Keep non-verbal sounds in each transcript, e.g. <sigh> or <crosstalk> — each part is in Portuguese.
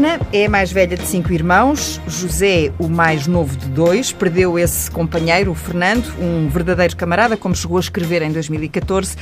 Ana é a mais velha de cinco irmãos. José, o mais novo de dois, perdeu esse companheiro, o Fernando, um verdadeiro camarada, como chegou a escrever em 2014,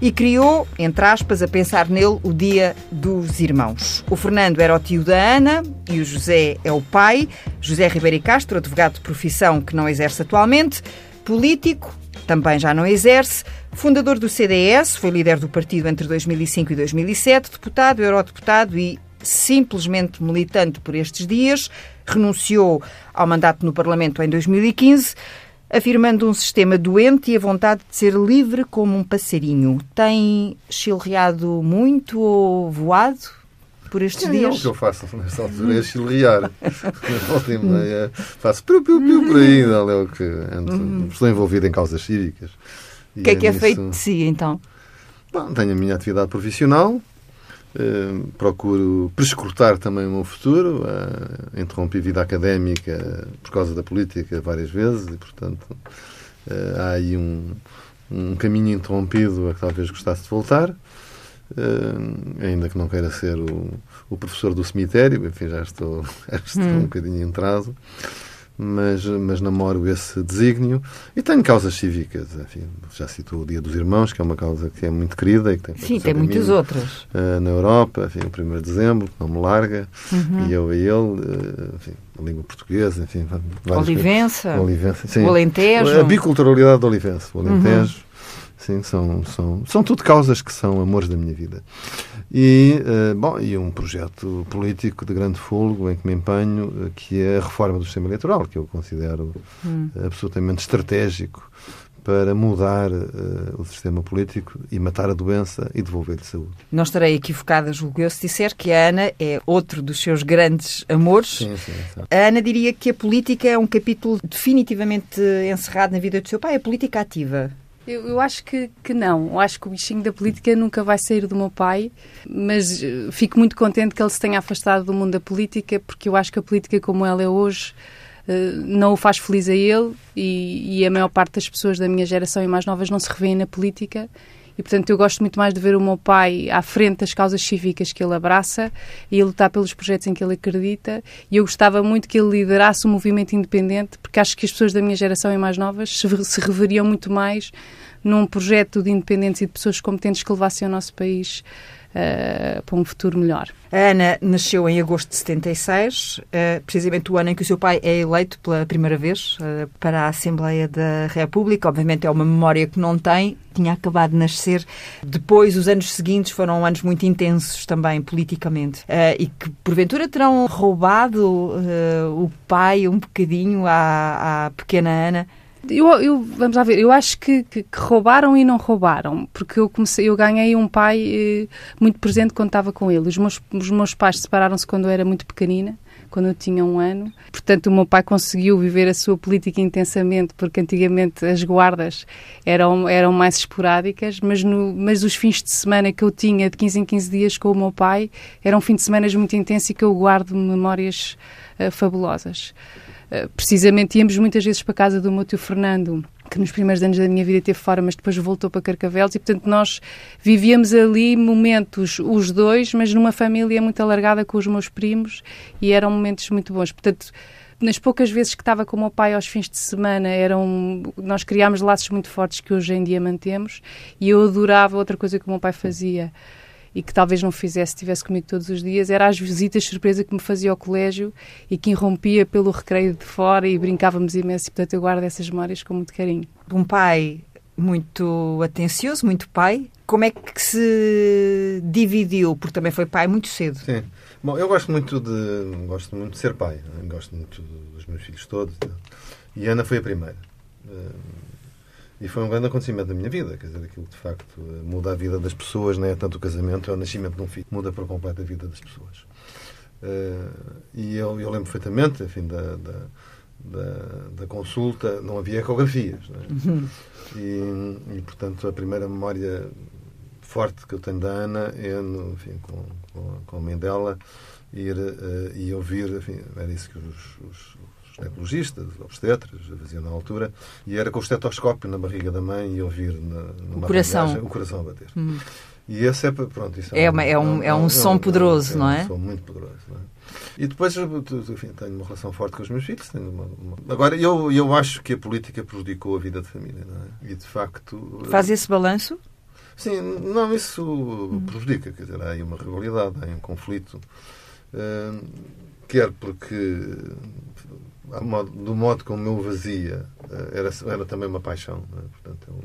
e criou, entre aspas, a pensar nele, o Dia dos Irmãos. O Fernando era o tio da Ana e o José é o pai. José Ribeiro Castro, advogado de profissão que não exerce atualmente, político, também já não exerce. Fundador do CDS, foi líder do partido entre 2005 e 2007, deputado, eurodeputado e simplesmente militante por estes dias, renunciou ao mandato no Parlamento em 2015, afirmando um sistema doente e a vontade de ser livre como um passarinho. Tem chilreado muito ou voado por estes Sim, dias? É o que eu faço nesta altura é chilrear. Volta e meia faço piu-piu-piu por aí, não é o que ando, estou envolvido em causas cívicas. O que é que é feito de si, então? Bom, tenho a minha atividade profissional, eh, procuro prescrutar também o meu futuro. Eh, interrompi vida académica por causa da política várias vezes e, portanto, eh, há aí um, um caminho interrompido a que talvez gostasse de voltar. Eh, ainda que não queira ser o, o professor do cemitério, enfim, já estou, <laughs> já estou um bocadinho em trazo mas, mas namoro esse desígnio e tenho causas cívicas. Enfim, já citou o Dia dos Irmãos, que é uma causa que é muito querida e que tem Sim, tem muitas mim, outras. Uh, na Europa, enfim, o 1 de dezembro, que não me larga, Uhum. e eu a ele, uh, enfim, a língua portuguesa, enfim, Olivença, coisas. Olivença sim. o Alentejo. A biculturalidade do Olivença, o Alentejo. Sim, são, são, são tudo causas que são amores da minha vida. E, uh, bom, e um projeto político de grande fôlego em que me empenho, uh, que é a reforma do sistema eleitoral, que eu considero Hum. absolutamente estratégico para mudar uh, o sistema político e matar a doença e devolver-lhe saúde. Não estarei equivocada, julgo eu, se disser que a Ana é outro dos seus grandes amores. Sim, sim, sim. A Ana diria que a política é um capítulo definitivamente encerrado na vida do seu pai, a política ativa. Eu, eu acho que, que não. Eu acho que o bichinho da política nunca vai sair do meu pai, mas eh, fico muito contente que ele se tenha afastado do mundo da política, porque eu acho que a política como ela é hoje eh, não o faz feliz a ele e, e a maior parte das pessoas da minha geração e mais novas não se revêem na política. E, portanto, eu gosto muito mais de ver o meu pai à frente das causas cívicas que ele abraça e a lutar pelos projetos em que ele acredita. E eu gostava muito que ele liderasse um movimento independente, porque acho que as pessoas da minha geração e mais novas se, reveriam muito mais num projeto de independentes e de pessoas competentes que levassem o nosso país uh, para um futuro melhor. A Ana nasceu em agosto de 76, uh, precisamente o ano em que o seu pai é eleito pela primeira vez uh, para a Assembleia da República. Obviamente é uma memória que não tem, tinha acabado de nascer. Depois, os anos seguintes foram anos muito intensos também politicamente e que porventura terão roubado o pai um bocadinho à, à pequena Ana. Eu, eu, vamos lá ver, eu acho que, que, que, roubaram e não roubaram, porque eu comecei, eu ganhei um pai eh, muito presente quando estava com ele. Os meus, os meus pais separaram-se quando eu era muito pequenina, quando eu tinha um ano. Portanto, o meu pai conseguiu viver a sua política intensamente, porque antigamente as guardas eram, eram mais esporádicas, mas, no, mas os fins de semana que eu tinha de 15 em 15 dias com o meu pai eram fins de semana muito intensos e que eu guardo memórias uh, fabulosas. Uh, precisamente íamos muitas vezes para a casa do meu tio Fernando, que nos primeiros anos da minha vida esteve fora, mas depois voltou para Carcavelos, e portanto nós vivíamos ali momentos, os dois, mas numa família muito alargada com os meus primos, e eram momentos muito bons. Portanto, nas poucas vezes que estava com o meu pai aos fins de semana, eram, nós criámos laços muito fortes que hoje em dia mantemos, e eu adorava outra coisa que o meu pai fazia e que talvez não fizesse, estivesse comigo todos os dias, era as visitas surpresa que me fazia ao colégio e que irrompia pelo recreio de fora e brincávamos imenso. E, portanto, eu guardo essas memórias com muito carinho. Um pai muito atencioso, muito pai. Como é que se dividiu? Porque também foi pai muito cedo. Sim. Bom, eu gosto muito de gosto muito de ser pai. Gosto muito dos meus filhos todos. E Ana foi a primeira. E foi um grande acontecimento da minha vida, quer dizer, aquilo de facto muda a vida das pessoas, não é tanto o casamento, é o nascimento de um filho, muda por completo a vida das pessoas. Uh, e eu, eu, lembro perfeitamente, enfim, da, da, da, da consulta, não havia ecografias, não é? uhum. e, e, portanto, a primeira memória forte que eu tenho da Ana é, no, enfim, com, com, com a mãe dela, ir uh, e ouvir, enfim, era isso que os, os ginecologistas, obstetras, faziam na altura, e era com o estetoscópio na barriga da mãe e ouvir na, numa o coração. Viagem, o coração a bater. Hum. E esse é, pronto, isso é, é, uma, é, um, é um, um som poderoso, não é? É um som muito poderoso, é? E depois, enfim, tenho uma relação forte com os meus filhos. Uma, uma... Agora, eu, eu acho que a política prejudicou a vida de família, não é? E, de facto... Faz esse balanço? Sim, não, isso prejudica. Quer dizer, há aí uma rivalidade, há aí um conflito. Uh, quer porque, do modo como eu vazia, uh, era, era também uma paixão. É? Portanto,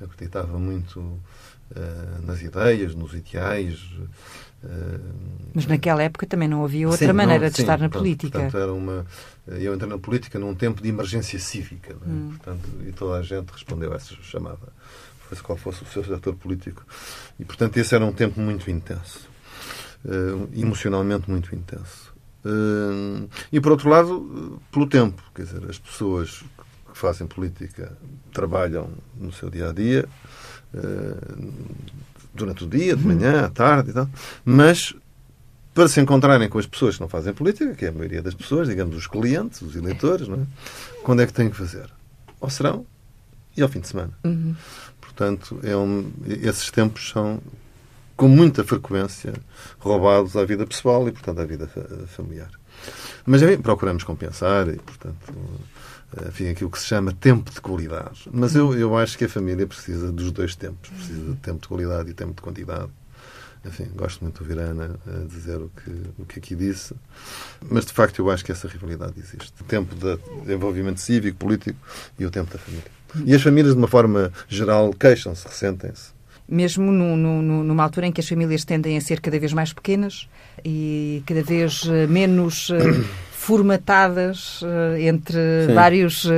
eu acreditava muito uh, nas ideias, nos ideais. Mas naquela época também não havia outra sim, maneira não, de sim, estar na política. Portanto, era uma, eu entrei na política num tempo de emergência cívica. É? Hum. Portanto, e toda a gente respondeu a essa chamada fosse qual fosse o seu setor político. E, portanto, esse era um tempo muito intenso. Uh, emocionalmente muito intenso. Uh, e, por outro lado, pelo tempo. Quer dizer, as pessoas que fazem política trabalham no seu dia a dia, uh, durante o dia, de manhã, à tarde e tal, mas para se encontrarem com as pessoas que não fazem política, que é a maioria das pessoas, digamos, os clientes, os eleitores, não é? quando é que têm que fazer? Ao serão e ao fim de semana. Uhum. Portanto, é um, esses tempos são com muita frequência roubados à vida pessoal e, portanto, à vida familiar. Mas, enfim, procuramos compensar e, portanto, enfim, aquilo que se chama tempo de qualidade. Mas eu, eu acho que a família precisa dos dois tempos. Precisa de tempo de qualidade e tempo de quantidade. Enfim, gosto muito de ouvir a Ana eh, dizer o que, o que aqui disse. Mas, de facto, eu acho que essa rivalidade existe. O tempo de envolvimento cívico, político e o tempo da família. E as famílias, de uma forma geral, queixam-se, ressentem-se. Mesmo no, no, numa altura em que as famílias tendem a ser cada vez mais pequenas e cada vez eh, menos eh, <coughs> formatadas uh, entre sim. vários uh,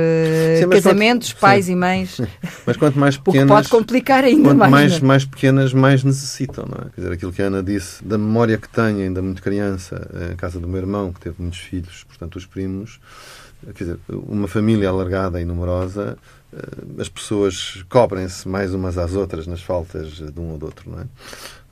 sim, casamentos, quanto, pais sim. e mães. Mas quanto mais <laughs> pequenas. Pode complicar ainda quanto mais. mais, é? mais pequenas, mais necessitam, não é? Quer dizer, aquilo que a Ana disse, da memória que tenho, ainda muito criança, em casa do meu irmão, que teve muitos filhos, portanto, os primos, quer dizer, uma família alargada e numerosa eh, as pessoas cobrem-se mais umas às outras nas faltas de um ou do outro, não é?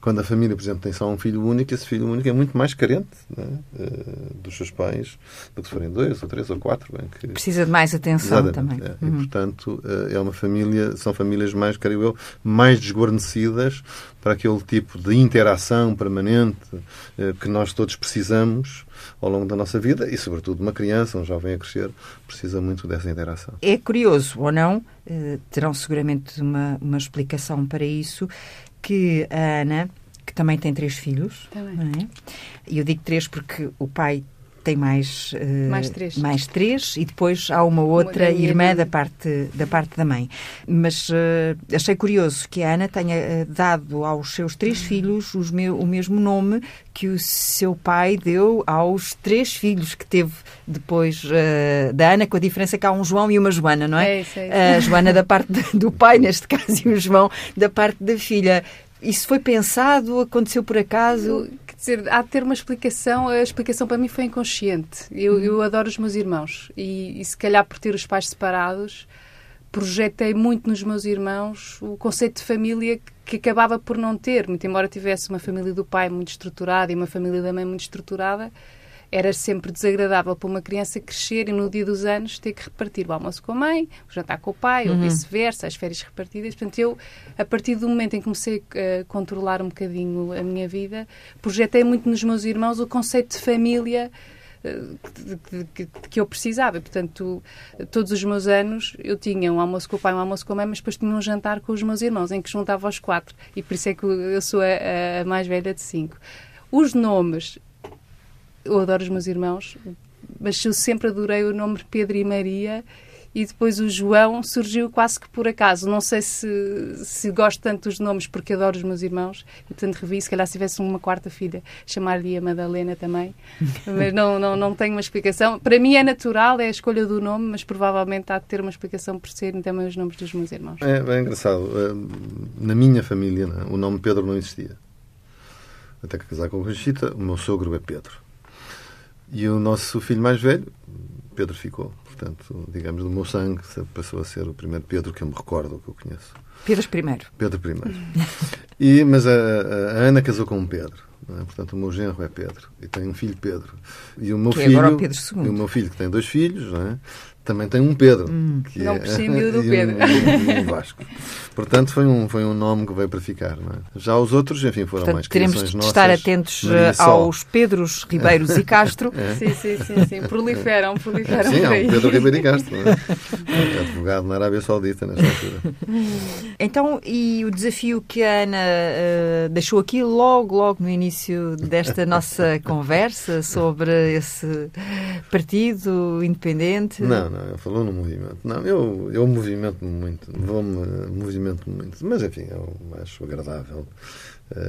Quando a família, por exemplo, tem só um filho único, esse filho único é muito mais carente é? uh, dos seus pais do que se forem dois, ou três, ou quatro. Bem, que... Precisa de mais atenção Exatamente, também. É. Uhum. E, portanto, uh, é uma família, são famílias mais, creio eu, mais desguarnecidas para aquele tipo de interação permanente uh, que nós todos precisamos ao longo da nossa vida e, sobretudo, uma criança, um jovem a crescer, precisa muito dessa interação. É curioso, ou não, terão seguramente uma, uma explicação para isso, que a Ana, que também tem três filhos, também. É? e eu digo três porque o pai tem mais, uh, mais, três. mais três e depois há uma outra uma irmã da parte, da parte da mãe. Mas uh, achei curioso que a Ana tenha uh, dado aos seus três uhum. filhos os meu, o mesmo nome que o seu pai deu aos três filhos que teve depois da Ana, com a diferença que há um João e uma Joana, não é? é, isso, é isso. A Joana da parte do pai, neste caso, e o João da parte da filha. Isso foi pensado? Aconteceu por acaso? Dizer, há de ter uma explicação. A explicação para mim foi inconsciente. Eu, uhum. eu adoro os meus irmãos e, e, se calhar por ter os pais separados, projetei muito nos meus irmãos o conceito de família que, que acabava por não ter. Muito embora tivesse uma família do pai muito estruturada e uma família da mãe muito estruturada, era sempre desagradável para uma criança crescer e no dia dos anos ter que repartir o almoço com a mãe, o jantar com o pai, uhum. ou vice-versa, as férias repartidas. Portanto, eu, a partir do momento em que comecei a controlar um bocadinho a minha vida, projetei muito nos meus irmãos o conceito de família eh, que, eu precisava. Portanto, todos os meus anos eu tinha um almoço com o pai, um almoço com a mãe, mas depois tinha um jantar com os meus irmãos, em que juntava os quatro. E por isso é que eu sou a, a mais velha de cinco. Os nomes eu adoro os meus irmãos, mas eu sempre adorei o nome Pedro e Maria e depois o João surgiu quase que por acaso. Não sei se, se gosto tanto dos nomes porque adoro os meus irmãos e portanto revi, se calhar se tivesse uma quarta filha, chamar-lhe a Madalena também, <laughs> mas não, não, não tenho uma explicação. Para mim é natural, é a escolha do nome, mas provavelmente há de ter uma explicação por serem também os nomes dos meus irmãos. É, é engraçado. Eh, na minha família, o nome Pedro não existia. Até que casar com a Conchita, o meu sogro é Pedro. E o nosso filho mais velho, Pedro ficou. Portanto, digamos, do meu sangue, passou a ser o primeiro Pedro que eu me recordo, que eu conheço. Pedro I. Pedro I. <laughs> e, mas a, a, Ana casou com um Pedro. é? Portanto, o meu genro é Pedro e tenho um filho Pedro. E o meu que é filho, agora o Pedro II. E o meu filho, que tem dois filhos, não é? Também tem um Pedro. Hum, que não é, prescindiu do <laughs> e um- Pedro. e um Vasco. Portanto, foi um, foi um nome que veio para ficar. Não é? Já os outros, enfim, foram mais Portanto, teremos criações de nossas. estar atentos eh, aos Pedros, Ribeiros e Castro. <laughs> Sim, sim, sim, sim. Proliferam, proliferam Sim, há um Pedro Ribeiro e Castro. é? <laughs> É advogado na Arábia Saudita, nesta altura. Então, e o desafio que a Ana eh, deixou aqui logo, logo no início desta nossa conversa sobre esse partido independente? Não, não, ele falou no movimento. Não, eu, eu movimento-me muito, vou-me, movimento-me muito. Mas, enfim, eu acho agradável,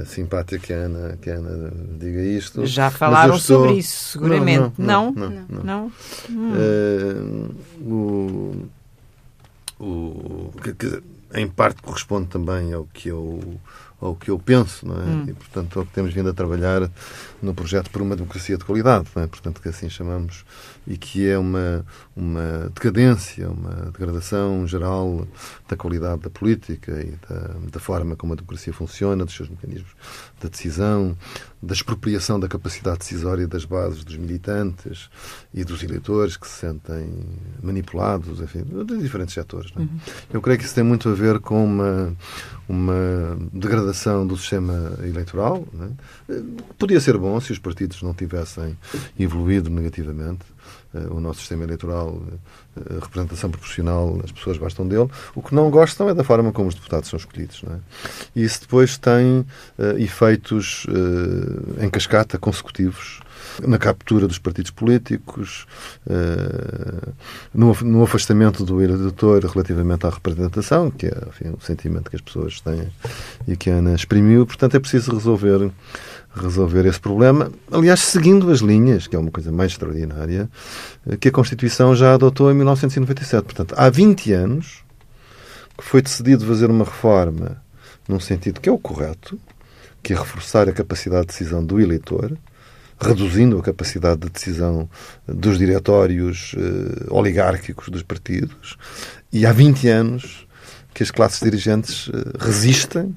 simpático que a, Ana, que a Ana diga isto. Já falaram estou- sobre isso, seguramente. Não? Não? Não. não, não. Hum. Eh, o, o, que, que em parte corresponde também ao que eu ao que eu penso, não é? Hum. E, portanto, ao que temos vindo a trabalhar no projeto por uma democracia de qualidade, não é? Portanto, que assim chamamos, e que é uma, uma decadência, uma degradação geral da qualidade da política e da, da forma como a democracia funciona, dos seus mecanismos da decisão, da expropriação da capacidade decisória das bases dos militantes e dos eleitores que se sentem manipulados, enfim, de diferentes setores. Não é? Eu creio que isso tem muito a ver com uma, uma degradação do sistema eleitoral. não é? Podia ser bom se os partidos não tivessem evoluído negativamente. Eh, O nosso sistema eleitoral, eh, a representação proporcional, as pessoas gostam dele. O que não gostam é da forma como os deputados são escolhidos. Não é? Isso depois tem eh, efeitos eh, em cascata consecutivos na captura dos partidos políticos, eh, no, afastamento do eleitor relativamente à representação, que é enfim, o sentimento que as pessoas têm e que a Ana exprimiu. Portanto, é preciso resolver, resolver esse problema. Aliás, seguindo as linhas, que é uma coisa mais extraordinária, eh, que a Constituição já adotou em 1997. Portanto, há 20 anos que foi decidido fazer uma reforma num sentido que é o correto, que é reforçar a capacidade de decisão do eleitor, reduzindo a capacidade de decisão dos diretórios eh, oligárquicos dos partidos. E há 20 anos que as classes dirigentes eh, resistem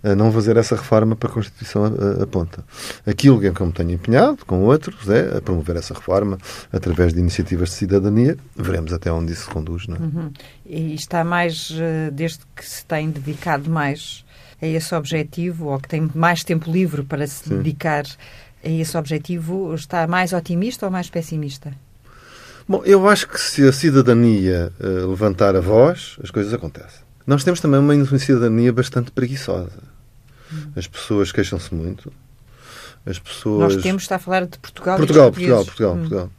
a não fazer essa reforma para a Constituição a- aponta. Aquilo em que eu me tenho empenhado, com outros, é a promover essa reforma através de iniciativas de cidadania. Veremos até onde isso conduz. Não é? Uhum. E está mais, eh, desde que se tem dedicado mais a esse objetivo, ou que tem mais tempo livre para se Sim. dedicar esse objetivo, está mais otimista ou mais pessimista? Bom, eu acho que se a cidadania eh, levantar a voz, as coisas acontecem. Nós temos também uma, cidadania bastante preguiçosa. As pessoas queixam-se muito. As pessoas. Nós temos, está a falar de Portugal. Portugal, Portugal. Portugal, Hum. Portugal.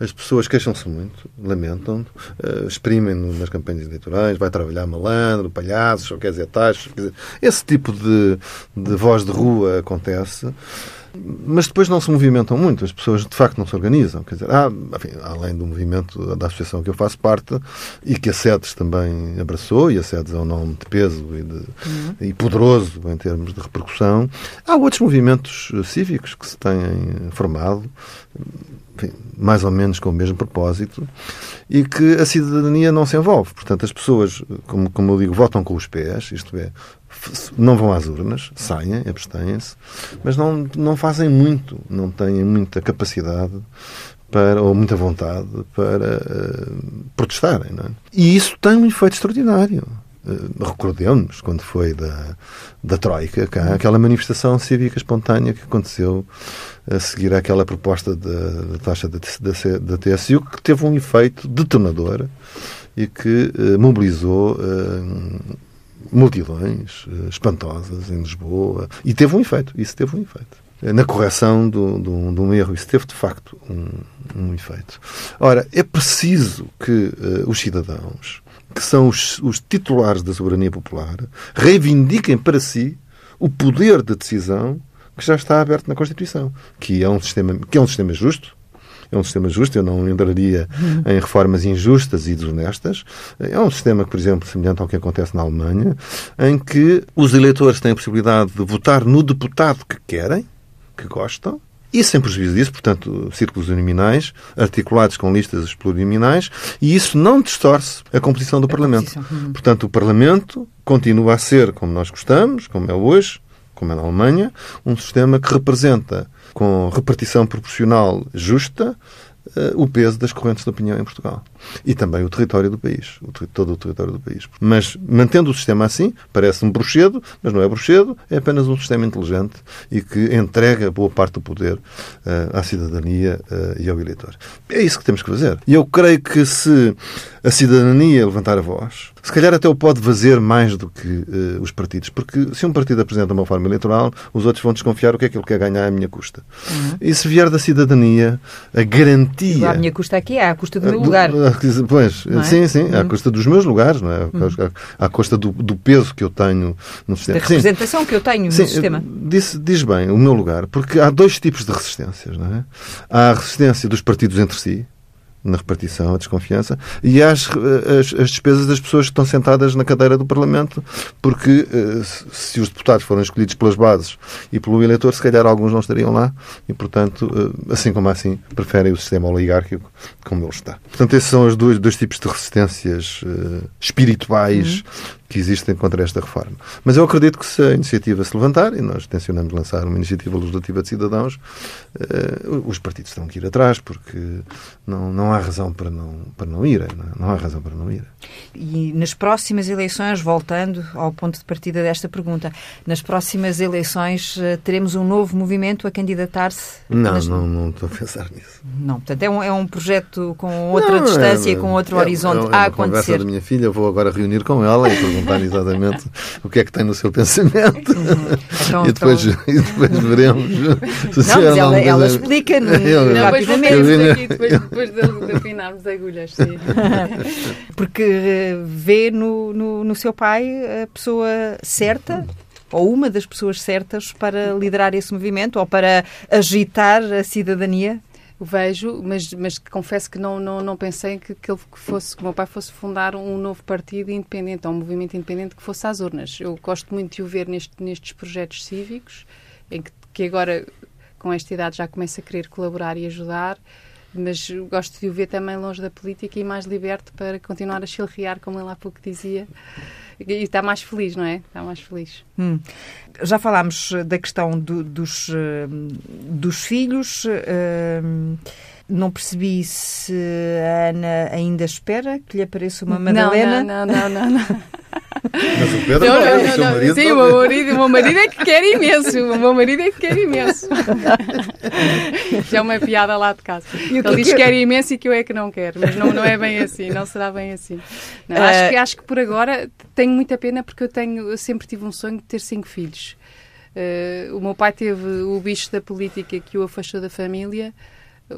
As pessoas queixam-se muito, lamentam, eh, exprimem-no nas campanhas eleitorais, vai trabalhar malandro, palhaços, ou quer dizer taxas. Quer dizer, esse tipo de, de voz de rua acontece. Mas depois não se movimentam muito, as pessoas de facto não se organizam. Quer dizer, há, enfim, além do movimento da associação que eu faço parte e que a SEDES também abraçou, e a SEDES é um nome de peso e, de, e poderoso em termos de repercussão, há outros movimentos cívicos que se têm formado, enfim, mais ou menos com o mesmo propósito, e que a cidadania não se envolve. Portanto, as pessoas, como, como eu digo, votam com os pés, isto é, não vão às urnas, saem, abstêm-se, mas não, não fazem muito, não têm muita capacidade para, ou muita vontade para eh, protestarem. É? E isso tem um efeito extraordinário. Uh, recordemos quando foi da, da Troika cá, aquela manifestação cívica espontânea que aconteceu a seguir àquela proposta da, taxa da, da, da TSU que teve um efeito detonador e que uh, mobilizou uh, multidões uh, espantosas em Lisboa e teve um efeito, isso teve um efeito na correção de um erro. Isso teve, de facto, um, um efeito. Ora, é preciso que uh, os cidadãos, que são os, os titulares da soberania popular, reivindiquem para si o poder de decisão que já está aberto na Constituição, que é um sistema, que é um sistema justo, é um sistema justo, eu não entraria em reformas injustas e desonestas. É um sistema por exemplo, semelhante ao que acontece na Alemanha, em que os eleitores têm a possibilidade de votar no deputado que querem, que gostam, e sem prejuízo disso, portanto, círculos uninominais, articulados com listas plurinominais, e isso não distorce a composição do Parlamento. composição, uhum. Portanto, o Parlamento continua a ser como nós gostamos, como é hoje, como é na Alemanha, um sistema que representa, com repartição proporcional justa, eh, o peso das correntes de opinião em Portugal. E também o território do país, o, todo o território do país. Mas, mantendo o sistema assim, parece um bruxedo, mas não é bruxedo, é apenas um sistema inteligente e que entrega boa parte do poder uh, à cidadania uh, e ao eleitor. É isso que temos que fazer. E eu creio que se a cidadania levantar a voz, se calhar até o pode fazer mais do que uh, os partidos, porque se um partido apresenta uma forma eleitoral, os outros vão desconfiar o que é que ele quer ganhar à minha custa. Uhum. E se vier da cidadania, a garantia... A minha custa aqui à custa do meu lugar. Pois, é? sim, sim, uhum. à custa dos meus lugares, não é? Uhum. à, custa do, do, peso que eu tenho no sistema. Da representação sim. que eu tenho no sim, sistema. Diz, diz bem o meu lugar, porque há dois tipos de resistências, não é? Há a resistência dos partidos entre si, na repartição, a desconfiança, e as, as, as, despesas das pessoas que estão sentadas na cadeira do Parlamento, porque eh, se os deputados forem escolhidos pelas bases e pelo eleitor, se calhar alguns não estariam lá, e portanto, eh, assim como assim, preferem o sistema oligárquico como ele está. Portanto, esses são os dois, dois tipos de resistências espirituais uhum que existem contra esta reforma. Mas eu acredito que se a iniciativa se levantar, e nós tencionamos lançar uma iniciativa legislativa de cidadãos, uh, os partidos terão que ir atrás, porque não, não há razão para não, para não irem. Não, é? não há razão para não ir. E nas próximas eleições, voltando ao ponto de partida desta pergunta, nas próximas eleições uh, teremos um novo movimento a candidatar-se? Não, nas... não, não estou a pensar nisso. Não, portanto é um, é um projeto com outra não, distância e é, com outro é, horizonte é, é a acontecer. conversa da minha filha, vou agora reunir com ela e perguntar perguntar exatamente o que é que tem no seu pensamento. Uhum. Então, e, depois, então... e depois veremos. Se não, mas ela, ela explica no, eu, rapidamente. Aqui, <laughs> depois, depois de, de afinarmos agulhas, sim. <laughs> Porque eh, vê no, no, no seu pai a pessoa certa ou uma das pessoas certas para liderar esse movimento ou para agitar a cidadania? Vejo, mas, mas confesso que não, não, não pensei que, que, ele fosse, que o meu pai fosse fundar um novo partido independente, ou um movimento independente que fosse às urnas. Eu gosto muito de o ver neste, nestes projetos cívicos, em que, que agora, com esta idade, já começa a querer colaborar e ajudar, mas gosto de o ver também longe da política e mais liberto para continuar a chilrear, como ele há pouco dizia. E está mais feliz, não é? Está mais feliz. Hum. Já falámos da questão do, dos, eh, dos filhos. Uh, não percebi se a Ana ainda espera que lhe apareça uma Madalena. Não, não, não, não. não. <laughs> Mas o Pedro não, não, não, não. Marido Sim, o meu marido, meu marido é que quer imenso. O meu marido é que quer imenso. <laughs> Já é uma piada lá de casa. Ele diz que quer imenso e que eu é que não quero. Mas não, não é bem assim, não será bem assim. Não, uh... acho, que, acho que por agora tenho muita pena porque eu, tenho, eu sempre tive um sonho de ter cinco filhos. Uh, o meu pai teve o bicho da política que o afastou da família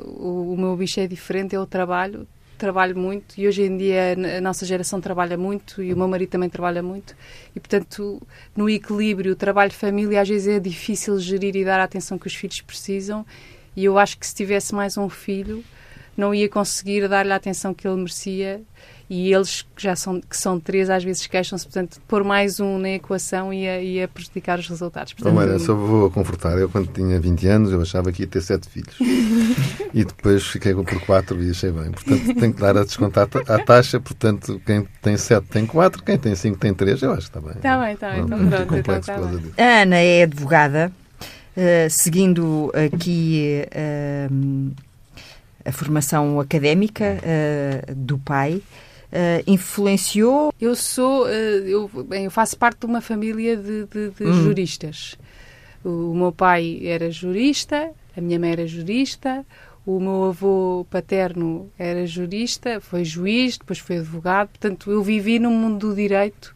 o, o meu bicho é diferente, é o trabalho. Trabalho muito e hoje em dia a nossa geração trabalha muito e o meu marido também trabalha muito. E, portanto, no equilíbrio trabalho-família, às vezes é difícil gerir e dar a atenção que os filhos precisam. E eu acho que se tivesse mais um filho, não ia conseguir dar-lhe a atenção que ele merecia e eles que já são, que são três às vezes queixam-se, portanto, pôr mais um na equação ia, ia prejudicar os resultados. Portanto, Bom, só vou confortar. Eu, quando tinha 20 anos, eu achava que ia ter sete filhos. <laughs> e depois fiquei por quatro e achei bem. Portanto, tenho que dar a descontar a taxa. Portanto, quem tem sete tem quatro, quem tem cinco tem três. Eu acho que está bem. Está bem, está bem. Então, pronto, então, tá bem. A Ana é advogada. Uh, seguindo aqui uh, a formação académica uh, do pai, uh, influenciou? Eu sou, uh, eu, bem, eu faço parte de uma família de, de, de hum. juristas. O, o meu pai era jurista, a minha mãe era jurista, o meu avô paterno era jurista, foi juiz, depois foi advogado, portanto eu vivi no mundo do direito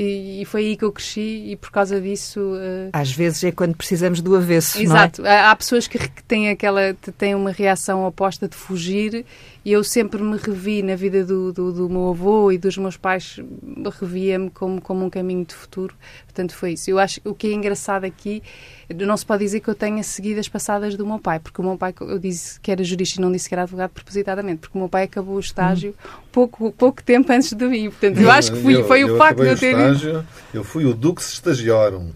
e, e, foi aí que eu cresci e por causa disso... Uh... Às vezes é quando precisamos do avesso, Exato. É? Há, há pessoas que, que têm, aquela, têm uma reação oposta de fugir e eu sempre me revi na vida do, do, do meu avô e dos meus pais, revia-me como, como um caminho de futuro. Portanto, foi isso. Eu acho que o que é engraçado aqui, não se pode dizer que eu tenha seguido as passadas do meu pai, porque o meu pai, eu disse que era jurista e não disse que era advogado propositadamente, porque o meu pai acabou o estágio hum. pouco, pouco tempo antes de mim. Portanto, eu acho que fui, eu, foi eu o facto de eu ter. Estágio, eu fui o Dux Estagiarum.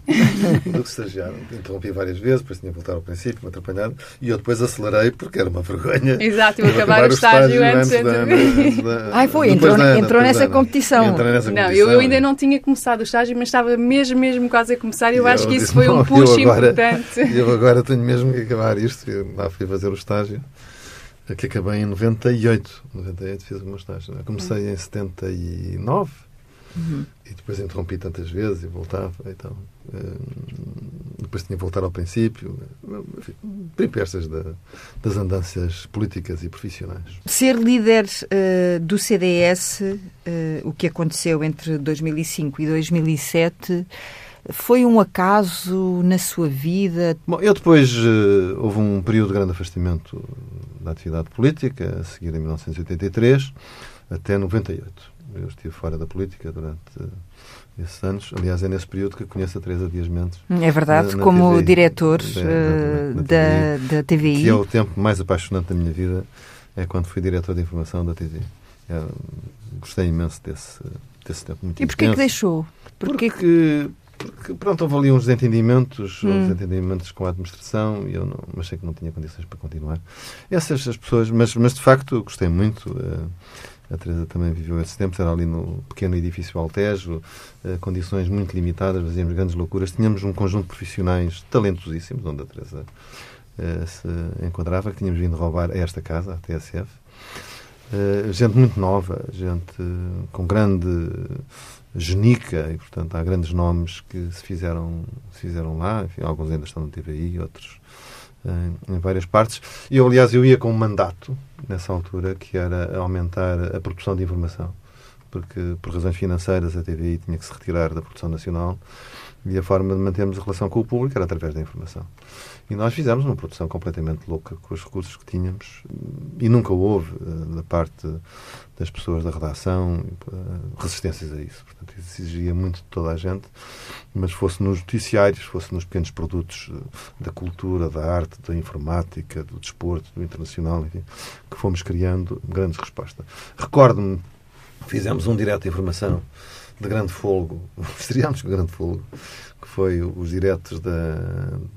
o Dux Estagiarum. Interrompi várias vezes, depois tinha que voltar ao princípio, me atrapalhado, e eu depois acelerei porque era uma vergonha. Exato, eu acabar o estágio estágio antes. da antes da- <laughs> Ai, foi, entrou, da Ana, entrou nessa competição. Entrei nessa Não, competição. eu, eu ainda não tinha começado o estágio, mas estava mesmo, mesmo quase a começar. Eu, E acho eu que isso disse, foi um "Não, eu push agora- importante. <laughs> Eu agora tenho mesmo que acabar isto. Eu lá fui fazer o estágio, que acabei em 98. 98 fiz o meu estágio. Eu comecei em 79 Uhum. e depois interrompi tantas vezes e voltava. Então, hum, depois tinha que voltar ao princípio. Enfim, peripécias da, das andanças políticas e profissionais. Ser líder eh, do CDS, eh, o que aconteceu entre 2005 e 2007, foi um acaso na sua vida? Bom, eu depois eh, houve um período de grande afastamento da atividade política, a seguir em 1983 até 98. Eu estive fora da política durante eh, esses anos. Aliás, é nesse período que eu conheço a Teresa Dias Mendes, É verdade, Na- na como TVI. diretor Da- eh, na da, da TVI. que é o tempo mais apaixonante da minha vida, é quando fui diretor de informação da TV. É, gostei imenso desse, desse tempo. Muito E porquê que deixou? Porquê que- Porque, porque, pronto, houve ali uns desentendimentos, Hum. uns desentendimentos com a administração e eu não, achei que não tinha condições para continuar. Essas as pessoas, mas, mas de facto eu gostei muito. eh, a Teresa também viveu esses tempos, era ali no pequeno edifício Altejo, eh, condições muito limitadas, fazíamos grandes loucuras. Tínhamos um conjunto de profissionais talentosíssimos, onde a Teresa eh, se encontrava, que tínhamos vindo roubar esta casa, a TSF. Eh, gente muito nova, gente com grande genica e, portanto, há grandes nomes que se fizeram, se fizeram lá. Enfim, alguns ainda estão no TVI, outros eh, em várias partes. Eu, aliás, eu ia com um mandato, nessa altura, que era aumentar a produção de informação. Porque, por razões financeiras, a TVI tinha que se retirar da produção nacional e a forma de mantermos a relação com o público era através da informação. E nós fizemos uma produção completamente louca com os recursos que tínhamos e nunca houve, eh, da parte das pessoas da redação, eh, resistências a isso. Portanto, exigia muito de toda a gente, mas fosse nos noticiários, fosse nos pequenos produtos eh, da cultura, da arte, da informática, do desporto, do internacional, enfim, que fomos criando grandes respostas. Recordo-me, fizemos um direto de informação de grande folgo, <laughs> estreámos com grande folgo, foi os diretos da,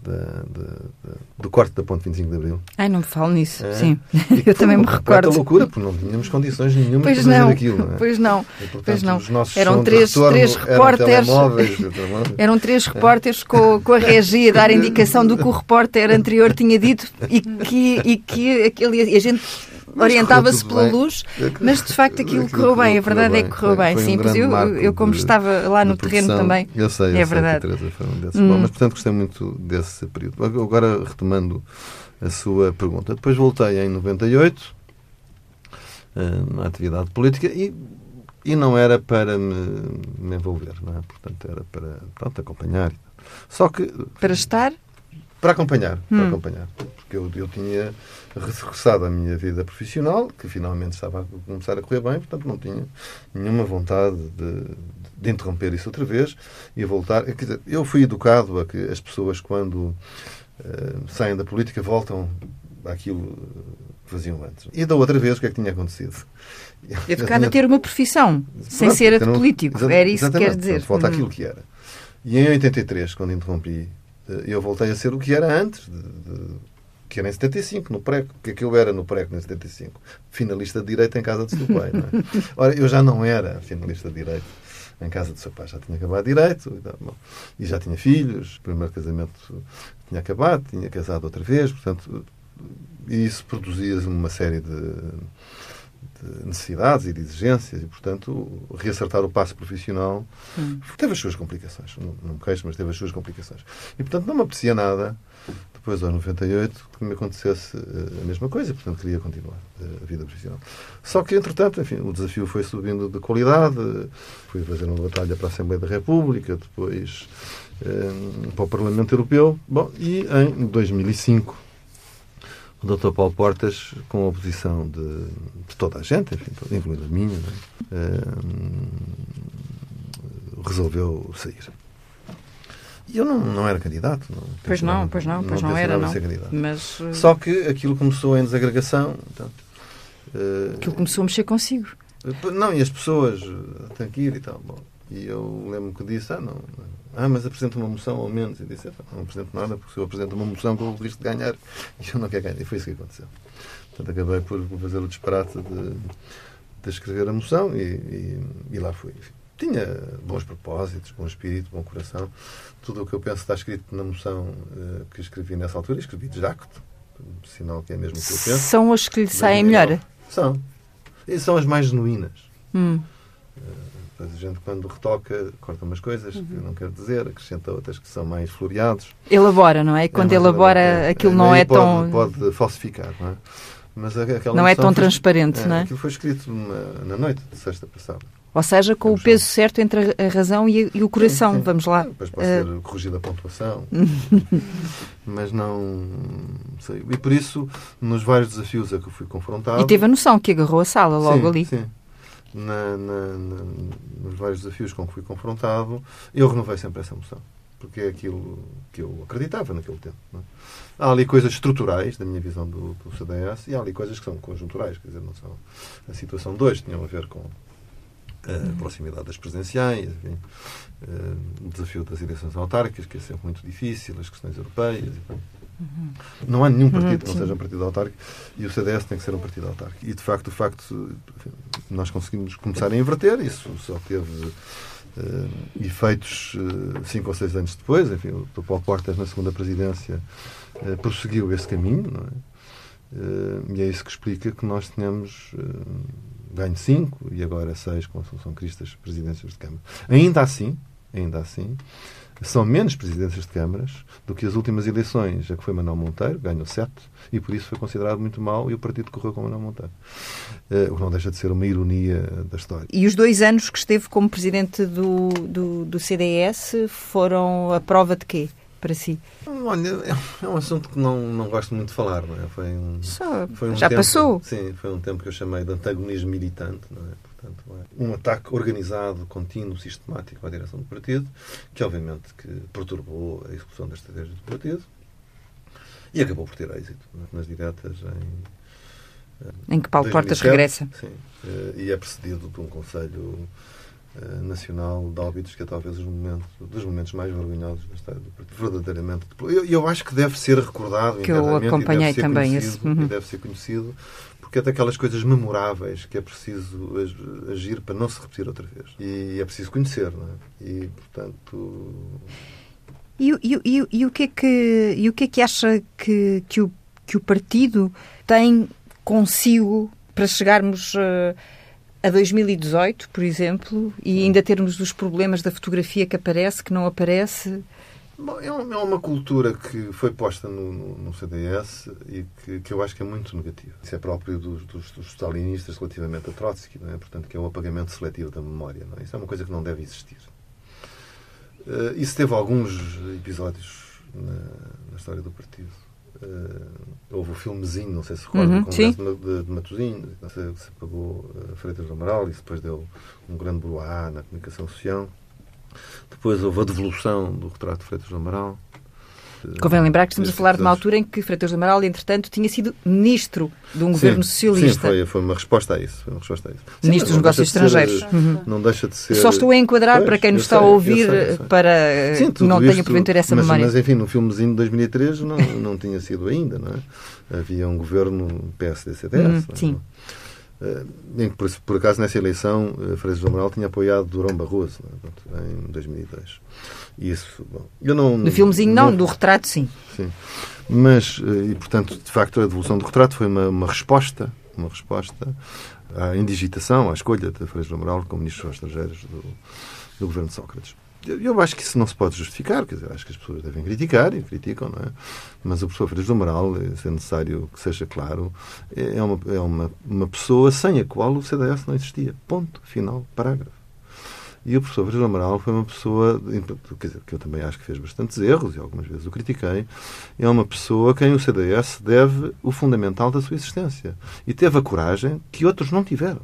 da- da- do corte da Ponte 25 de Abril. Ai, não me falo nisso. É. Sim, E <laughs> eu também me recordo. loucura, porque não tínhamos condições nenhuma Pois para fazer não, aquilo. Não é? pois não. E, portanto, pois não. Eram de três- retorno três eram repórteres. telemóveis. <laughs> Eram três repórteres com, com a regia a dar indicação do que o repórter anterior tinha dito e que, e que aquele, a gente orientava-se pela bem. luz, mas de facto aquilo Aquilo correu bem. A verdade é bem. que correu Foi- bem. foi um Sim, pois grande eu, eu, como de- estava lá no terreno também. Eu sei, eu É sei verdade. que a Teresa foi um desses. Hum. Bom, mas, portanto, gostei muito desse período. Agora, retomando a sua pergunta. Depois voltei em 98 eh, na atividade política e, e não era para me, me envolver, não é? Portanto, era para pronto, acompanhar. Só que Para estar, para acompanhar, para Hum. acompanhar. Porque eu, eu tinha regressado à minha vida profissional, que finalmente estava a começar a correr bem, portanto não tinha nenhuma vontade de, de interromper isso outra vez e voltar. Quer dizer, eu fui educado a que as pessoas, quando eh, saem da política, voltam àquilo que faziam antes. E da outra vez, o que é que tinha acontecido? <laughs> Educado tinha- a ter uma profissão, sem Pronto, ser a de um- político. Exa- Era isso que quer dizer. portanto, Volta Hum. àquilo que era. E em 83, quando interrompi, eh, eu voltei a ser o que era antes, de- de- que era em 75, no PREC. O que é que eu era no PREC em 75? Finalista de Direito em casa do seu pai. Não é? <laughs> Ora, eu já não era finalista de Direito em casa do seu pai. Já tinha acabado Direito e, e já tinha filhos. O primeiro casamento tinha acabado, tinha casado outra vez. Portanto, e isso produzia uma série de, de necessidades e de exigências e, portanto, reacertar o passo profissional Hum. teve as suas complicações. Não, não me queixo, mas teve as suas complicações. E, portanto, não me apetecia nada, depois, aos 98, que me acontecesse eh, a mesma coisa. Portanto, queria continuar eh, a vida profissional. Só que, entretanto, enfim, o desafio foi subindo de qualidade. Fui fazer uma batalha para a Assembleia da República, depois eh, para o Parlamento Europeu. Bom, e em 2005 o Dr. Paulo Portas, com a oposição de, de toda a gente, enfim, incluindo a minha, não é? Eh, resolveu sair. E eu não, não era candidato. Não, Pois não, pois não, pois não era, não. ser candidato. Mas eh, Só que aquilo começou em desagregação. Portanto, eh, aquilo começou a mexer consigo. não, e as pessoas eh, têm que ir e tal. Bom, e eu lembro que disse, ah, não, ah, mas apresenta uma moção ao menos. E disse, "Epá, não apresento nada, porque se eu apresento uma moção com o risco de ganhar, <laughs> e eu não quero ganhar. E foi isso que aconteceu. Portanto, acabei por fazer o disparate de, de escrever a moção e, e, e lá fui. Tinha bons propósitos, bom espírito, bom coração. Tudo o que eu penso está escrito na moção uh, que escrevi nessa altura. Escrevi de jacto, sinal que é mesmo o que eu penso. São as que lhe saem melhor? São. E são as mais genuínas. Hum. Uh, a gente, quando retoca, corta umas coisas uhum. que não quer dizer, acrescenta outras que são mais floreados. Elabora, não é? Quando é elabora, elabora, aquilo não é, pode, tão. Pode falsificar, não é? Mas aquela não é tão foi, transparente, é, não é? Aquilo foi escrito na, na noite de sexta passada. Ou seja, com Vamos o peso lá. certo entre a razão e, e o coração. Sim, sim. Vamos lá. Depois pode uh... ser corrigida a pontuação. <laughs> mas não sei. E por isso, nos vários desafios a que fui confrontado. E teve a noção que agarrou a sala logo sim, ali. Sim. Na, na, na, nos vários desafios com que fui confrontado, eu renovei sempre essa moção. Porque é aquilo que eu acreditava naquele tempo. É? Há ali coisas estruturais, da minha visão do, do, CDS, e há ali coisas que são conjunturais, quer dizer, não são. A situação 2 tinham a ver com a proximidade das presenciais, enfim, uh, o desafio das eleições autárquicas, que é sempre muito difícil, as questões europeias. Enfim. Uhum. Não há nenhum partido que não seja um partido autárquico e o CDS tem que ser um partido autárquico. E, de facto, o facto nós conseguimos começar a inverter, isso só teve uh, efeitos uh, cinco ou seis anos depois. Enfim, o Paulo Portas, na segunda presidência, uh, prosseguiu esse caminho, não é? e é isso que explica que nós tenhamos ganho cinco e agora seis com Assunção Cristas presidências de Câmara. Ainda assim, ainda assim, são menos presidências de câmaras do que as últimas eleições, a que foi Manuel Monteiro, ganhou sete, e por isso foi considerado muito mau e o partido correu com Manuel Monteiro. Uh, o que não deixa de ser uma ironia da história. E os dois anos que esteve como presidente do, do, do CDS foram a prova de quê? Para si? Olha, é um assunto que não, não gosto muito de falar, não é? Foi um, Só, foi um já tempo, passou? Sim, foi um tempo que eu chamei de antagonismo militante, não é? Portanto, é um ataque organizado, contínuo, sistemático à direção do partido, que obviamente que perturbou a execução da estratégia do partido e acabou por ter êxito é? nas diretas em. Em que Paulo 2007, Portas regressa. Sim, eh, e é precedido de um Conselho eh, nacional de óbitos que é talvez um momento, dos momentos mais vergonhosos da história. Verdadeiramente. Eu, eu acho que deve ser recordado. Que eu acompanhei também esse. Uhum. E deve ser conhecido porque é daquelas coisas memoráveis que é preciso agir para não se repetir outra vez. E é preciso conhecer, não é? E, portanto... E, e, e, e, o, que é que, e o que é que acha que, que, o, que o partido tem consigo para chegarmos uh, a 2018, por exemplo, e ainda termos os problemas da fotografia que aparece, que não aparece? Bom, é, é uma cultura que foi posta no, no, no CDS e que, que, eu acho que é muito negativa. Isso é próprio dos, dos, dos stalinistas relativamente a Trotsky, não é? portanto, que é o apagamento seletivo da memória. Não é? Isso é uma coisa que não deve existir. Uh, isso teve alguns episódios na, na história do partido. Uh, houve o filmezinho, não sei se recorda, uhum, o Congresso de, de Matosinhos, se, se pagou uh, Freitas do Amaral e depois deu um grande broá na comunicação social. Depois houve a devolução do retrato de Freitas do Amaral. Convém lembrar que estamos a falar de uma altura em que Freitas do Amaral, entretanto, tinha sido ministro de um governo socialista. Sim, foi, foi uma resposta a isso. Foi uma resposta a isso. Sim, ministro dos Negócios Estrangeiros. Ser, uhum. Não deixa de ser... Só estou a enquadrar pois, para quem nos está sei, a ouvir eu sei, eu sei. para Sim, não tenha porventura essa mas, memória. Mas, enfim, no filmezinho de 2003 não, não tinha sido ainda, não é? Havia um governo PSD-CDS. Uhum, é? Sim. Em que, por, por, acaso, nessa eleição, uh, Freitas do Amaral tinha apoiado Durão Barroso, é? em 2002. Isso, bom, eu não... No filmezinho não, não, do retrato sim. Sim. Mas, eh, e portanto, de facto, a devolução do retrato foi uma, uma resposta, uma resposta à indigitação, à escolha de Freitas do Amaral como Ministro dos Estrangeiros do, do governo de Sócrates. Eu acho que isso não se pode justificar, quer dizer, acho que as pessoas devem criticar e criticam, não é? Mas o professor Freitas do Amaral, eh, se é necessário que seja claro, é uma, é uma, uma pessoa sem a qual o CDS não existia. Ponto, final, parágrafo. E o professor Freitas Amaral foi uma pessoa, quer dizer, que eu também acho que fez bastantes erros e algumas vezes o critiquei, é uma pessoa a quem o CDS deve o fundamental da sua existência. E teve a coragem que outros não tiveram.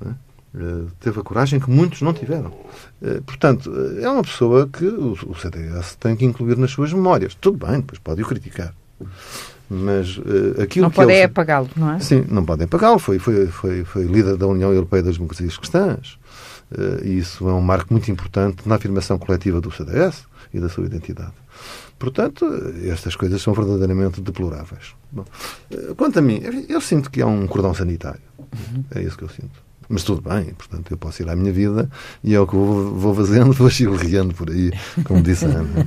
Não é? Eh, teve a coragem que muitos não tiveram. Eh, portanto, eh, é uma pessoa que o CDS tem que incluir nas suas memórias. Tudo bem, depois pode o criticar. Mas uh, aquilo não que podem eles... apagá-lo, não é? Sim, não podem apagá-lo. Foi, foi, foi, foi líder da União Europeia das Democracias Cristãs. Uh, e isso é um marco muito importante na afirmação coletiva do CDS e da sua identidade. Portanto, estas coisas são verdadeiramente deploráveis. Bom, quanto a mim, eu sinto que há um cordão sanitário. Uhum. É isso que eu sinto. Mas tudo bem, portanto, eu posso ir à minha vida e é o que vou, vou fazendo, <laughs> vou chilreando por aí, como disse a Ana.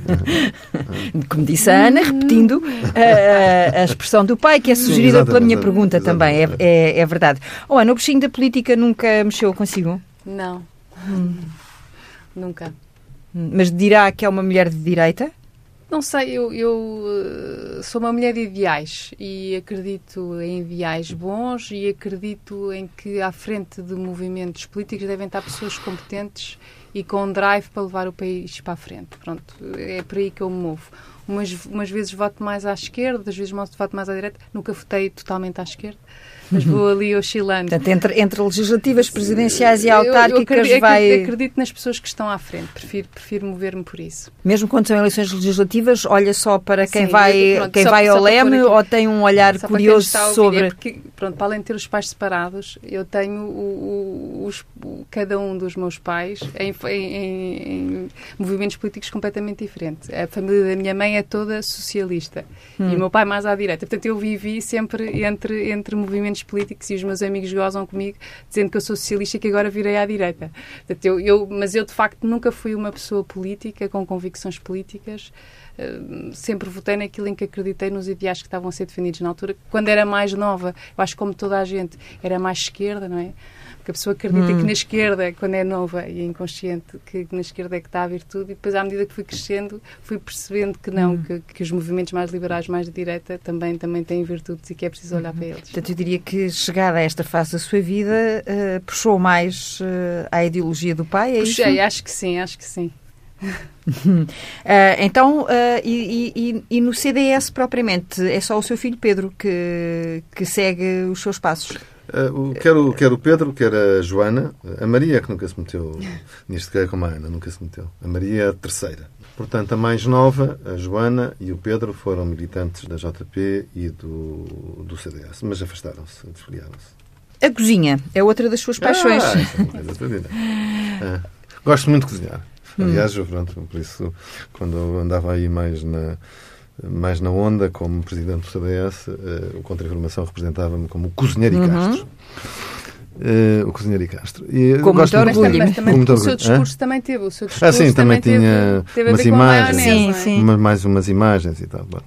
<laughs> como disse a Ana, repetindo a, a expressão do pai, que é sugerida Sim, pela minha pergunta também, é, é, é, verdade. Oh, Ana, o bichinho da política nunca mexeu consigo? Não, hum. nunca. Mas dirá que é uma mulher de direita? Não sei, eu, eu uh, sou uma mulher de ideais e acredito em ideais bons e acredito em que à frente de movimentos políticos devem estar pessoas competentes e com drive para levar o país para a frente. Pronto, é por aí que eu me movo. Umas, umas vezes voto mais à esquerda, outras vezes voto mais à direita. Nunca votei totalmente à esquerda mas vou ali oscilando. Portanto, entre, entre legislativas, presidenciais e autárquicas eu, eu acredito, vai... acredito nas pessoas que estão à frente, prefiro, prefiro mover-me por isso. Mesmo quando são eleições legislativas, olha só para quem Sim, vai, pronto, quem só, vai ao leme ou tem um olhar curioso sobre... É porque, pronto, para além de ter os pais separados, eu tenho o, o, os, cada um dos meus pais em, em, em, movimentos políticos completamente diferentes. A família da minha mãe é toda socialista hum. e o meu pai mais à direita. Portanto, eu vivi sempre entre, entre movimentos políticos e os meus amigos gozam comigo dizendo que eu sou socialista e que agora virei à direita. Portanto, eu, eu, mas eu, de facto, nunca fui uma pessoa política, com convicções políticas. Uh, sempre votei naquilo em que acreditei nos ideais que estavam a ser defendidos na altura. Quando era mais nova, eu acho que como toda a gente, era mais esquerda, não é? Porque a pessoa acredita hum. que na esquerda, quando é nova e inconsciente, que na esquerda é que está a virtude, e depois, à medida que fui crescendo, fui percebendo que não, hum. que, que, os movimentos mais liberais, mais de direita, também, também têm virtudes e que é preciso olhar para eles. Portanto, eu diria que, chegada a esta fase da sua vida, uh, puxou mais uh, à ideologia do pai, é Puxei, isso? acho que sim, acho que sim. uh, <laughs> então, uh, e, e, e, no CDS propriamente, é só o seu filho Pedro que, que segue os seus passos? Uh, quer, o, quer o Pedro, quer a Joana. A Maria, que nunca se meteu <laughs> nisto que é como a Ana, nunca se meteu. A Maria é a terceira. Portanto, a mais nova, a Joana e o Pedro foram militantes da JP e do, do CDS, mas afastaram-se, desfiliaram-se. A cozinha é outra das suas paixões. Ah, <laughs> ah, gosto muito de cozinhar. Hum. Aliás, pronto, por isso, quando andava aí mais na mais na onda, como presidente do CDS, uh, eh, o Contra-Informação representava-me como o cozinheiro uhum. e Castro. Uh, o cozinheiro e Castro. E com muito orgulho. Mas também, o seu discurso também teve. O seu discurso ah, sim, também, também tinha teve, umas imagens. Sim, é? sim. Uma, mais umas imagens e tal. Bom.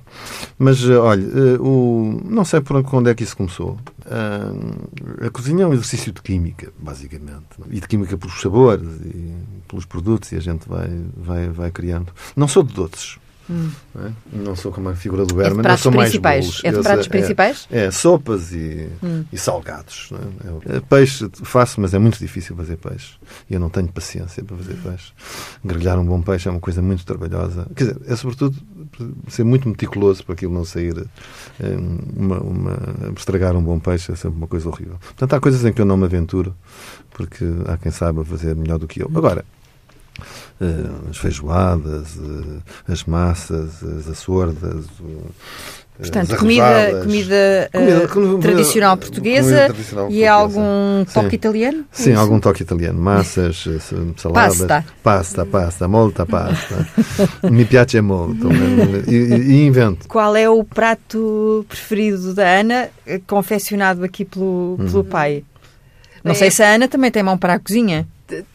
Mas, uh, olha, uh, o, não sei por onde é que isso começou. a cozinha é um exercício de química, basicamente. E de química pelos sabores e pelos produtos e a gente vai, vai, vai criando. Não sou de doces. Hum. Não, é? não, sou como a figura do Berman, é eu sou mais bolos. É de pratos é, principais? É, sopas e, hum. e salgados. É? é? Peixe faço, mas é muito difícil fazer peixe. E eu não tenho paciência para fazer peixe. Grelhar um bom peixe é uma coisa muito trabalhosa. Quer dizer, é sobretudo ser muito meticuloso para aquilo não sair. É, uma, uma, estragar um bom peixe é sempre uma coisa horrível. Portanto, há coisas em que eu não me aventuro, porque há quem saiba fazer melhor do que eu. Agora, uh, as feijoadas, uh, as massas, as açordas. Portanto, comida, comida, uh, comida, tradicional portuguesa tradicional e algum toque Sim. italiano? Sim, Isso? algum toque italiano. Massas, saladas. Pasta. Pasta, pasta, molta pasta. <laughs> Me piace molto. e, e, invento. Qual é o prato preferido da Ana, confeccionado aqui pelo, pelo hum. pai? Não é. sei se a Ana também tem mão para a cozinha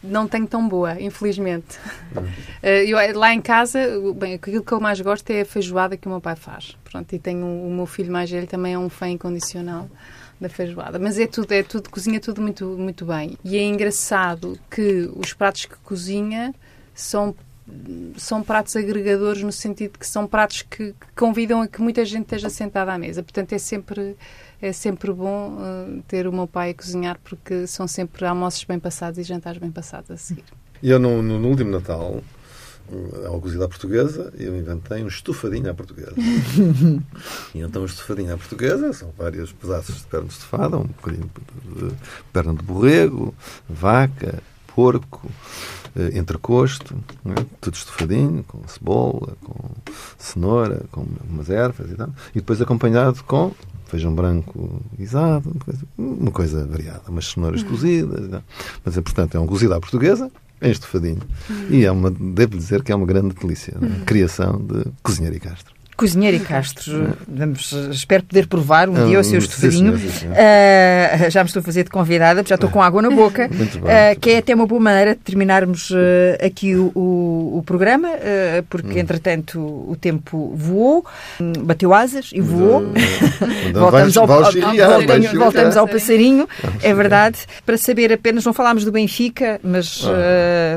não tenho tão boa, infelizmente. Uhum. <laughs> Eu, lá em casa, bem, aquilo que eu mais gosto é a feijoada que o meu pai faz. Pronto, e tenho o meu filho mais velho também é um fã incondicional da feijoada. Mas é tudo, é tudo, cozinha tudo muito, muito bem. E é engraçado que os pratos que cozinha são são pratos agregadores no sentido que são pratos que, que convidam a que muita gente esteja sentada à mesa. Portanto, é sempre é sempre bom uh, ter o meu pai a cozinhar porque são sempre almoços bem passados e jantares bem passados a seguir. E eu, no, no, no último Natal, eh, ao cozida à portuguesa, eu inventei um estufadinho à portuguesa. <laughs> e então, o estufadinho à portuguesa são vários pedaços de perna estufada, um bocadinho de perna de borrego, vaca, porco, eh, entrecosto, é? tudo estufadinho, com cebola, com cenoura, com umas ervas e tal. E depois acompanhado com feijão branco guisado, uma coisa, variada, umas cenouras cozidas. Mas, é, portanto, é um cozido à portuguesa, bem estufadinho. E é uma, devo dizer que é uma grande delícia, não é? criação de cozinheiro e Castro. Cozinheiro e Castro, vamos, espero poder provar um Ah, dia o seu estufadinho. senhor. Ah, já me estou a fazer de convidada, já estou com água na boca, <laughs> Muito bem, muito que é até uma boa maneira de terminarmos ah, aqui o, o- o programa, porque entretanto o tempo voou, hum, bateu asas e voou. Então, Voltamos ao, voltamos- ao passarinho, é verdade. Para saber apenas, não falámos do Benfica, mas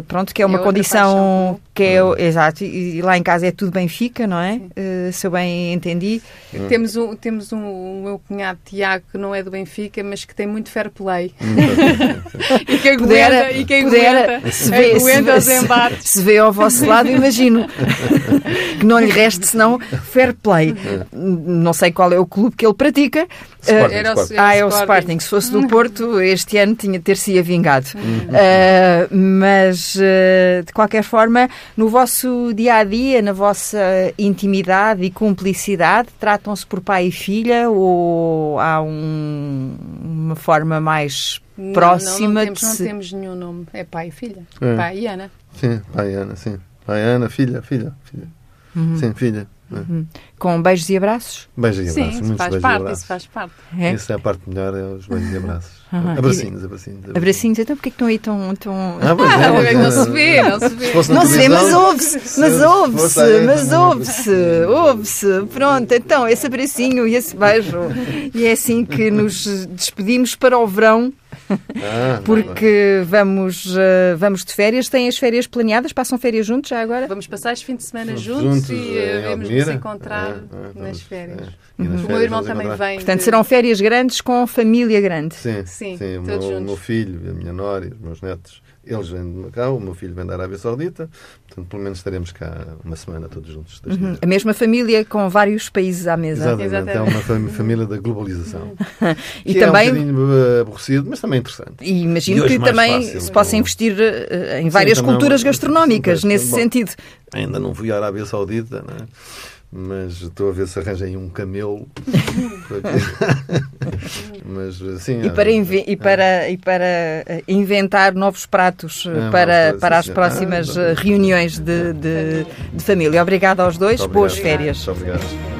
pronto, que é uma É condição. Que é, exato, e, lá em casa é tudo Benfica, não é? Ah, se eu bem entendi. Temos, um, temos um, o meu cunhado Tiago, que não é do Benfica, mas que tem muito fair play. <laughs> e que aguenta, e que pudera, aguenta, se vê, aguenta os se, se, embates. se vê ao vosso lado, imagino <laughs> que não lhe reste senão fair play. Não sei qual é o clube que ele pratica. Sporting, Ah, Era o- Sporting. ah, é o Sporting. Se fosse do Porto, este ano tinha ter-se vingado. Ah, mas, de qualquer forma, no vosso dia a dia, na vossa intimidade e cumplicidade, tratam-se por pai e filha ou há um- uma forma mais Não, próxima não, não, de temos, não se- temos nenhum nome. É pai e filha. É. Pai e Ana. Sim, pai Ana, sim. Pai Ana, filha, filha, filha. Uhum. Sim, filha. É. com beijos e abraços? Beijos e Sim, abraços, isso muitos faz beijos e parte, abraços. isso faz parte. É? Essa é a parte melhor, é os beijos e abraços. <laughs> Aham. Abracinhos, abracinhos. Abracinhos, então porquê que estão aí tão. tão... Ah, pois Ah, é, não se vê, não se vê. na Não se vê, mas ouve-se, mas se ouve-se, mas ouve-se, ouve-se. Pronto, então, esse abracinho e esse beijo. E é assim que nos despedimos para o verão, Ah, <laughs> porque vamos, eh, vamos de férias. Têm as férias planeadas? Passam férias juntos já agora? Vamos passar este fim de semana Juntos, juntos, e eh, eh, em vamos nos Almira. encontrar É, é, nas férias. é. Nas O meu férias irmão também encontrar. vem. Portanto, de- serão férias grandes com família grande. Sim, Sim, sim, o, todos meu, o juntos. meu filho, a minha nora e os meus netos, eles vêm de Macau, o meu filho vem da Arábia Saudita, portanto, pelo menos estaremos cá uma semana todos juntos. quiser. A mesma família com vários países à mesa. Exatamente, Exatamente. é uma fam- família da globalização. <laughs> E que também. é um bocadinho aborrecido, mas também interessante. E imagino E que também fácil, se possa com- investir eh, em várias também é culturas uma- gastronómicas, sim, nesse bom. sentido. Ainda não fui à Arábia Saudita, não é? Mas estou a ver se arranjem um camelo. <laughs> mas sim. E há- para, e para, e para eh, inventar novos pratos eh, É, para, pratos, para sim, as senhor. próximas Ah, eh, reuniões de, de, de família. Obrigada aos dois, boas férias. Muito obrigado.